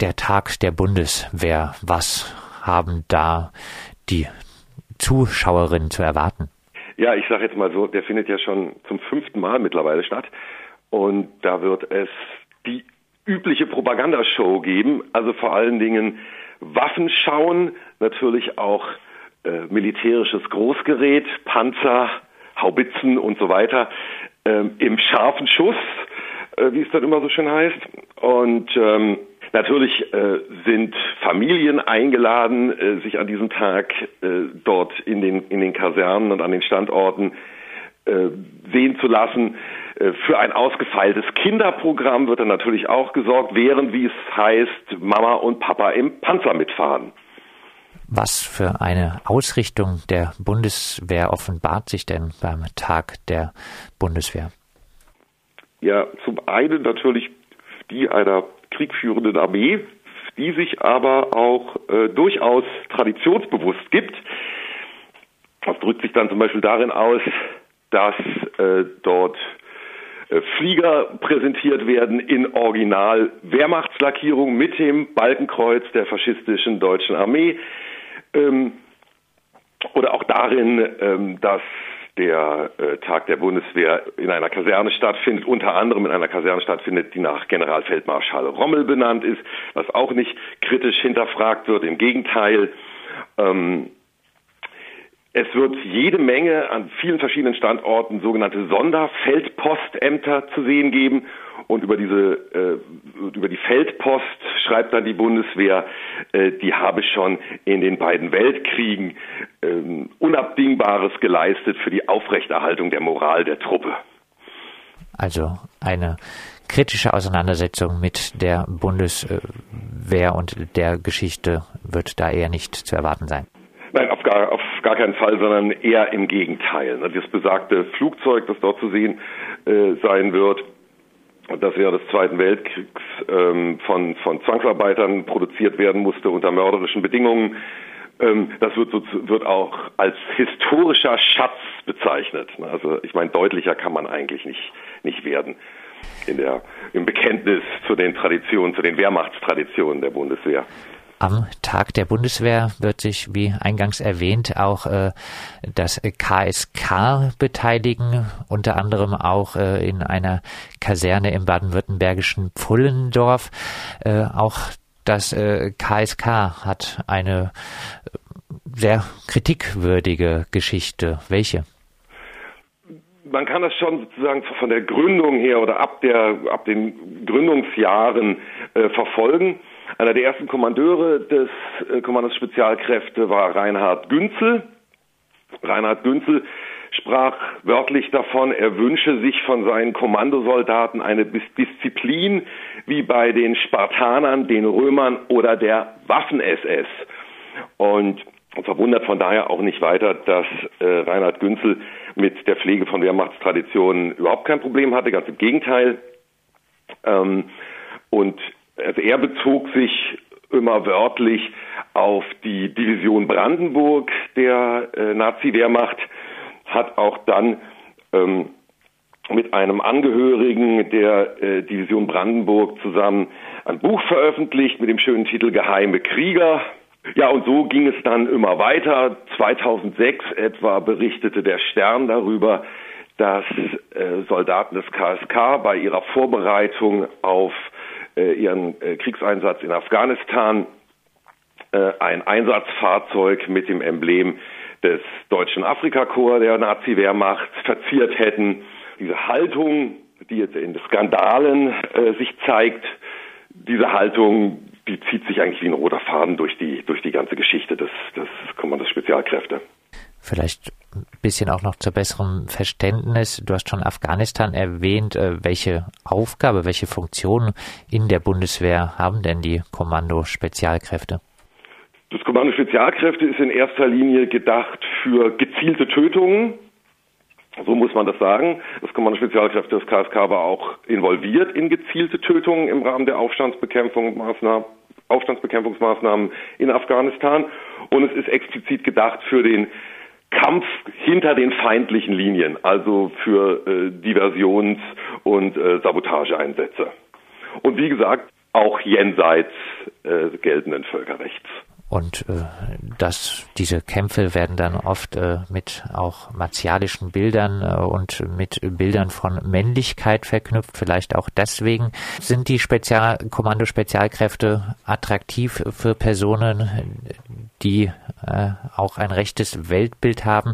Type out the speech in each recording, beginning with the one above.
der Tag der Bundeswehr. Was haben da die Zuschauerinnen zu erwarten? Ja, ich sage jetzt mal so, der findet ja schon zum fünften Mal mittlerweile statt. Und da wird es die übliche Propagandashow geben, also vor allen Dingen Waffen schauen, natürlich auch äh, militärisches Großgerät, Panzer, Haubitzen und so weiter ähm, im scharfen Schuss, äh, wie es dann immer so schön heißt. Und ähm, natürlich äh, sind Familien eingeladen, äh, sich an diesem Tag äh, dort in den, in den Kasernen und an den Standorten äh, sehen zu lassen. Äh, für ein ausgefeiltes Kinderprogramm wird dann natürlich auch gesorgt, während, wie es heißt, Mama und Papa im Panzer mitfahren. Was für eine Ausrichtung der Bundeswehr offenbart sich denn beim Tag der Bundeswehr? Ja, zum einen natürlich die einer kriegführenden Armee, die sich aber auch äh, durchaus traditionsbewusst gibt. Das drückt sich dann zum Beispiel darin aus, dass äh, dort äh, Flieger präsentiert werden in Original Wehrmachtslackierung mit dem Balkenkreuz der faschistischen deutschen Armee ähm, oder auch darin, ähm, dass der äh, Tag der Bundeswehr in einer Kaserne stattfindet, unter anderem in einer Kaserne stattfindet, die nach Generalfeldmarschall Rommel benannt ist, was auch nicht kritisch hinterfragt wird. Im Gegenteil, ähm, es wird jede Menge an vielen verschiedenen Standorten sogenannte Sonderfeldpostämter zu sehen geben. Und über diese, äh, über die Feldpost schreibt dann die Bundeswehr, äh, die habe schon in den beiden Weltkriegen äh, Unabdingbares geleistet für die Aufrechterhaltung der Moral der Truppe. Also eine kritische Auseinandersetzung mit der Bundeswehr und der Geschichte wird da eher nicht zu erwarten sein. Nein, auf gar, auf gar keinen Fall, sondern eher im Gegenteil. Das besagte Flugzeug, das dort zu sehen äh, sein wird, das während des Zweiten Weltkriegs ähm, von, von Zwangsarbeitern produziert werden musste unter mörderischen Bedingungen. Ähm, das wird, so, wird auch als historischer Schatz bezeichnet. Also ich meine, deutlicher kann man eigentlich nicht, nicht werden in der, im Bekenntnis zu den Traditionen, zu den Wehrmachtstraditionen der Bundeswehr. Am Tag der Bundeswehr wird sich, wie eingangs erwähnt, auch äh, das KSK beteiligen, unter anderem auch äh, in einer Kaserne im baden-württembergischen Pfullendorf. Äh, auch das KSK äh, hat eine äh, sehr kritikwürdige Geschichte. Welche? man kann das schon sozusagen von der Gründung her oder ab der ab den Gründungsjahren äh, verfolgen. Einer der ersten Kommandeure des äh, Kommandos Spezialkräfte war Reinhard Günzel. Reinhard Günzel sprach wörtlich davon, er wünsche sich von seinen Kommandosoldaten eine Disziplin wie bei den Spartanern, den Römern oder der Waffen-SS. Und verwundert von daher auch nicht weiter, dass äh, Reinhard Günzel mit der Pflege von Wehrmachtstraditionen überhaupt kein Problem hatte, ganz im Gegenteil. Ähm, und also er bezog sich immer wörtlich auf die Division Brandenburg der äh, Nazi-Wehrmacht, hat auch dann ähm, mit einem Angehörigen der äh, Division Brandenburg zusammen ein Buch veröffentlicht mit dem schönen Titel Geheime Krieger. Ja, und so ging es dann immer weiter. 2006 etwa berichtete der Stern darüber, dass äh, Soldaten des KSK bei ihrer Vorbereitung auf äh, ihren äh, Kriegseinsatz in Afghanistan äh, ein Einsatzfahrzeug mit dem Emblem des deutschen Afrikakorps der Nazi-Wehrmacht verziert hätten. Diese Haltung, die jetzt in Skandalen äh, sich zeigt, diese Haltung, die zieht sich eigentlich wie ein roter Faden durch die, durch die ganze Geschichte des, des Kommandos Spezialkräfte. Vielleicht ein bisschen auch noch zu besserem Verständnis. Du hast schon Afghanistan erwähnt. Äh, welche Aufgabe, welche Funktion in der Bundeswehr haben denn die Kommando Spezialkräfte? Das Kommando Spezialkräfte ist in erster Linie gedacht für gezielte Tötungen. So muss man das sagen. Das Kommando Spezialkräfte des KSK war auch involviert in gezielte Tötungen im Rahmen der Aufstandsbekämpfungsmaßnahmen in Afghanistan. Und es ist explizit gedacht für den Kampf hinter den feindlichen Linien, also für äh, Diversions- und äh, Sabotageeinsätze. Und wie gesagt, auch jenseits äh, geltenden Völkerrechts. Und äh, dass diese Kämpfe werden dann oft äh, mit auch martialischen Bildern äh, und mit Bildern von Männlichkeit verknüpft. Vielleicht auch deswegen sind die Spezial Kommando-Spezialkräfte attraktiv für Personen, die äh, auch ein rechtes Weltbild haben.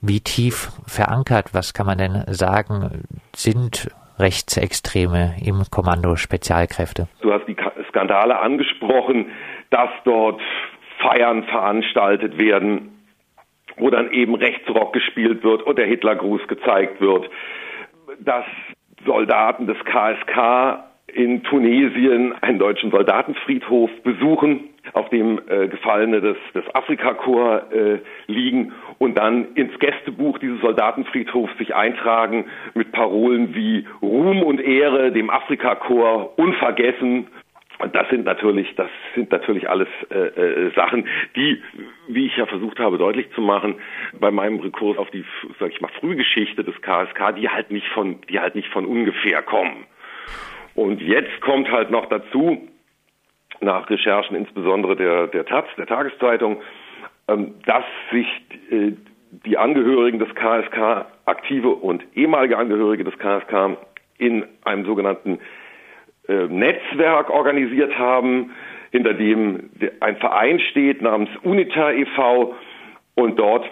Wie tief verankert, was kann man denn sagen, sind Rechtsextreme im Kommando Spezialkräfte? Du hast die Skandale angesprochen dass dort Feiern veranstaltet werden, wo dann eben Rechtsrock gespielt wird und der Hitlergruß gezeigt wird, dass Soldaten des KSK in Tunesien einen deutschen Soldatenfriedhof besuchen, auf dem äh, Gefallene des, des Afrikakorps äh, liegen und dann ins Gästebuch dieses Soldatenfriedhofs sich eintragen mit Parolen wie Ruhm und Ehre dem Afrikakorps unvergessen und das sind natürlich, das sind natürlich alles äh, äh, Sachen, die, wie ich ja versucht habe deutlich zu machen, bei meinem Rekurs auf die, sag ich mal, Frühgeschichte des KSK, die halt nicht von, die halt nicht von ungefähr kommen. Und jetzt kommt halt noch dazu, nach Recherchen insbesondere der, der Taz, der Tageszeitung, ähm, dass sich äh, die Angehörigen des KSK, aktive und ehemalige Angehörige des KSK, in einem sogenannten äh, Netzwerk organisiert haben, hinter dem ein Verein steht namens UNITA e.V. und dort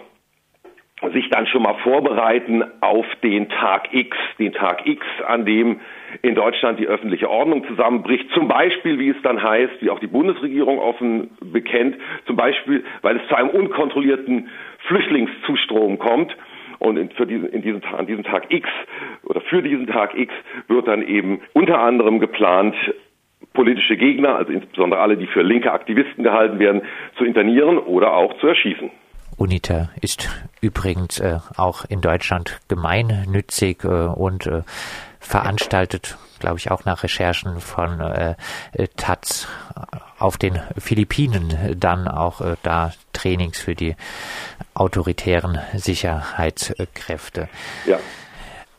sich dann schon mal vorbereiten auf den Tag X, den Tag X, an dem in Deutschland die öffentliche Ordnung zusammenbricht. Zum Beispiel, wie es dann heißt, wie auch die Bundesregierung offen bekennt, zum Beispiel, weil es zu einem unkontrollierten Flüchtlingszustrom kommt und in, für diesen, in diesem, an diesem Tag X oder für diesen Tag X wird dann eben unter anderem geplant, politische Gegner, also insbesondere alle, die für linke Aktivisten gehalten werden, zu internieren oder auch zu erschießen. UNITA ist übrigens äh, auch in Deutschland gemeinnützig äh, und äh, veranstaltet, glaube ich, auch nach Recherchen von äh, Taz auf den Philippinen dann auch äh, da Trainings für die autoritären Sicherheitskräfte. Ja.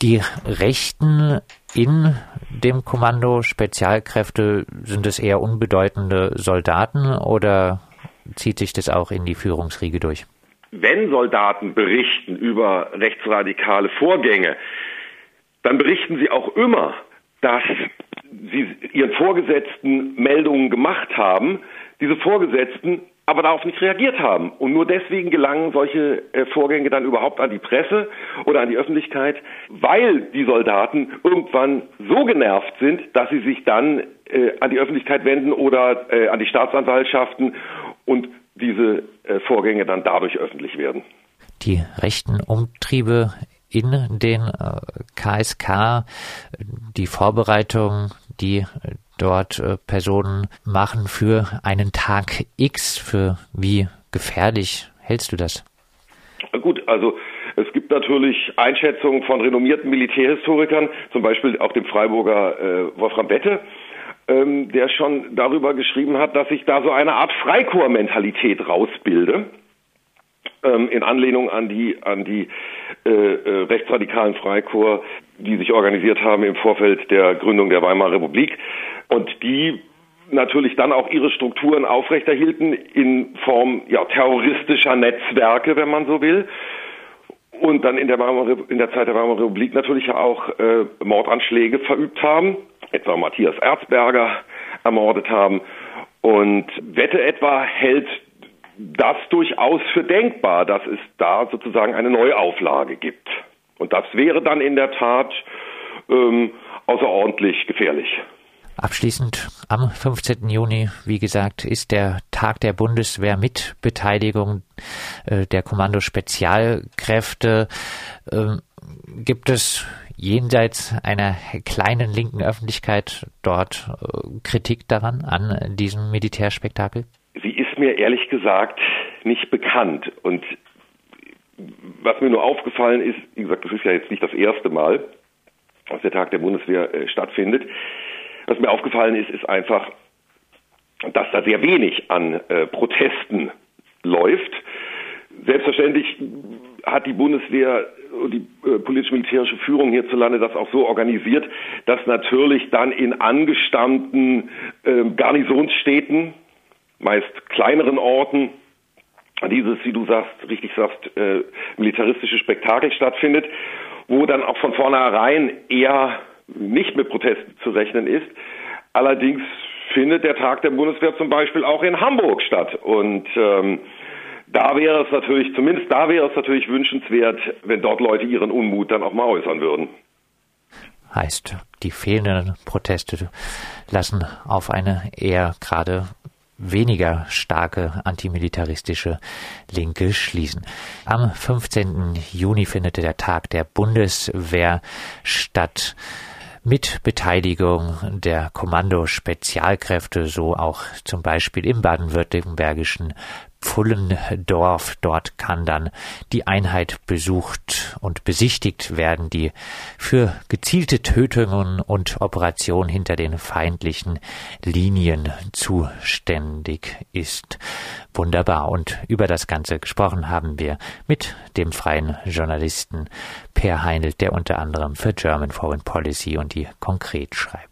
Die Rechten in dem Kommando Spezialkräfte sind es eher unbedeutende Soldaten oder zieht sich das auch in die Führungsriege durch? Wenn Soldaten berichten über rechtsradikale Vorgänge, dann berichten sie auch immer, dass sie ihren Vorgesetzten Meldungen gemacht haben, diese Vorgesetzten aber darauf nicht reagiert haben. Und nur deswegen gelangen solche äh, Vorgänge dann überhaupt an die Presse oder an die Öffentlichkeit, weil die Soldaten irgendwann so genervt sind, dass sie sich dann äh, an die Öffentlichkeit wenden oder äh, an die Staatsanwaltschaften und diese äh, Vorgänge dann dadurch öffentlich werden. Die rechten Umtriebe in den KSK, äh, die Vorbereitung, die dort äh, Personen machen für einen Tag X. Für wie gefährlich hältst du das? Gut, also es gibt natürlich Einschätzungen von renommierten Militärhistorikern, zum Beispiel auch dem Freiburger äh, Wolfram Wette, ähm, der schon darüber geschrieben hat, dass sich da so eine Art Freikorps-Mentalität rausbilde in Anlehnung an die an die äh, äh, rechtsradikalen Freikorps, die sich organisiert haben im Vorfeld der Gründung der Weimarer Republik und die natürlich dann auch ihre Strukturen aufrechterhielten in Form ja, terroristischer Netzwerke, wenn man so will. Und dann in der, Weimarer, in der Zeit der Weimarer Republik natürlich auch äh, Mordanschläge verübt haben, etwa Matthias Erzberger ermordet haben. Und Wette etwa hält das durchaus für denkbar, dass es da sozusagen eine Neuauflage gibt. Und das wäre dann in der Tat ähm, außerordentlich gefährlich. Abschließend am 15. Juni, wie gesagt, ist der Tag der Bundeswehr mit Beteiligung äh, der Kommando Spezialkräfte. Äh, gibt es jenseits einer kleinen linken Öffentlichkeit dort äh, Kritik daran, an diesem Militärspektakel? Ist mir ehrlich gesagt nicht bekannt. Und was mir nur aufgefallen ist, wie gesagt, das ist ja jetzt nicht das erste Mal, dass der Tag der Bundeswehr äh, stattfindet. Was mir aufgefallen ist, ist einfach, dass da sehr wenig an äh, Protesten läuft. Selbstverständlich hat die Bundeswehr und die äh, politisch-militärische Führung hierzulande das auch so organisiert, dass natürlich dann in angestammten äh, Garnisonsstädten, meist kleineren Orten, dieses, wie du sagst, richtig sagst, äh, militaristische Spektakel stattfindet, wo dann auch von vornherein eher nicht mit Protesten zu rechnen ist. Allerdings findet der Tag der Bundeswehr zum Beispiel auch in Hamburg statt. Und ähm, da wäre es natürlich, zumindest da wäre es natürlich wünschenswert, wenn dort Leute ihren Unmut dann auch mal äußern würden. Heißt, die fehlenden Proteste lassen auf eine eher gerade weniger starke antimilitaristische Linke schließen. Am 15. Juni findet der Tag der Bundeswehr statt mit Beteiligung der Kommando-Spezialkräfte, so auch zum Beispiel im baden-württembergischen Pfullendorf. Dort kann dann die Einheit besucht und besichtigt werden, die für gezielte Tötungen und Operationen hinter den feindlichen Linien zuständig ist. Wunderbar. Und über das Ganze gesprochen haben wir mit dem freien Journalisten Per Heinelt, der unter anderem für German Foreign Policy und die Konkret schreibt.